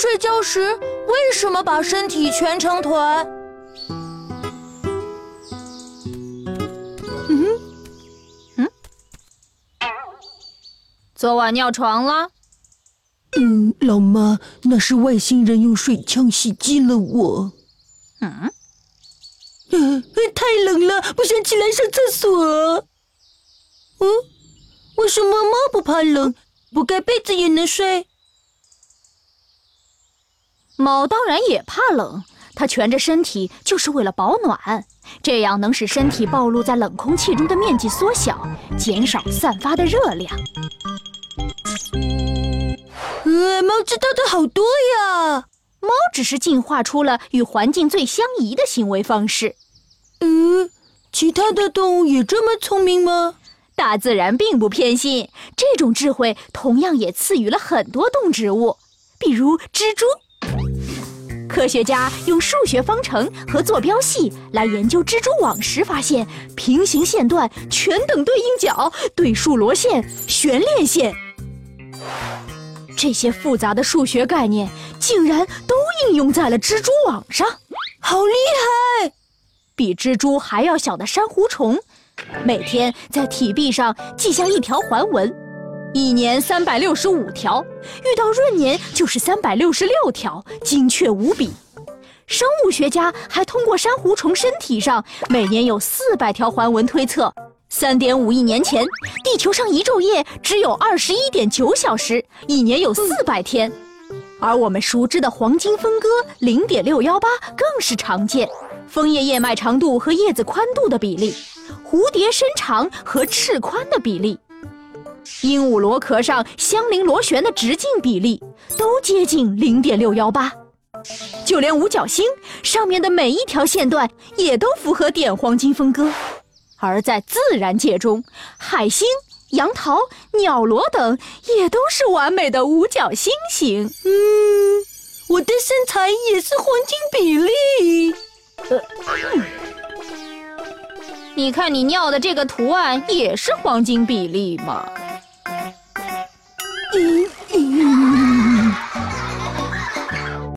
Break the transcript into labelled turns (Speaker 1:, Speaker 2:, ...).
Speaker 1: 睡觉时为什么把身体蜷成团？
Speaker 2: 嗯哼，嗯，昨晚尿床了？
Speaker 3: 嗯，老妈，那是外星人用水枪袭击了我。嗯，太冷了，不想起来上厕所。嗯，为什么猫不怕冷，不盖被子也能睡？
Speaker 2: 猫当然也怕冷，它蜷着身体就是为了保暖，这样能使身体暴露在冷空气中的面积缩小，减少散发的热量。
Speaker 3: 呃，猫知道的好多呀。
Speaker 2: 猫只是进化出了与环境最相宜的行为方式。
Speaker 3: 嗯，其他的动物也这么聪明吗？
Speaker 2: 大自然并不偏心，这种智慧同样也赐予了很多动植物，比如蜘蛛。科学家用数学方程和坐标系来研究蜘蛛网时，发现平行线段全等对应角、对数螺线、悬链线，这些复杂的数学概念竟然都应用在了蜘蛛网上，
Speaker 3: 好厉害！
Speaker 2: 比蜘蛛还要小的珊瑚虫，每天在体壁上记下一条环纹。一年三百六十五条，遇到闰年就是三百六十六条，精确无比。生物学家还通过珊瑚虫身体上每年有四百条环纹推测，三点五亿年前，地球上一昼夜只有二十一点九小时，一年有四百天。而我们熟知的黄金分割零点六幺八更是常见，枫叶叶脉长度和叶子宽度的比例，蝴蝶身长和翅宽的比例。鹦鹉螺壳上相邻螺旋的直径比例都接近零点六幺八，就连五角星上面的每一条线段也都符合点黄金分割。而在自然界中，海星、杨桃、鸟螺等也都是完美的五角星形。
Speaker 3: 嗯，我的身材也是黄金比例。呃，
Speaker 2: 你看你尿的这个图案也是黄金比例吗？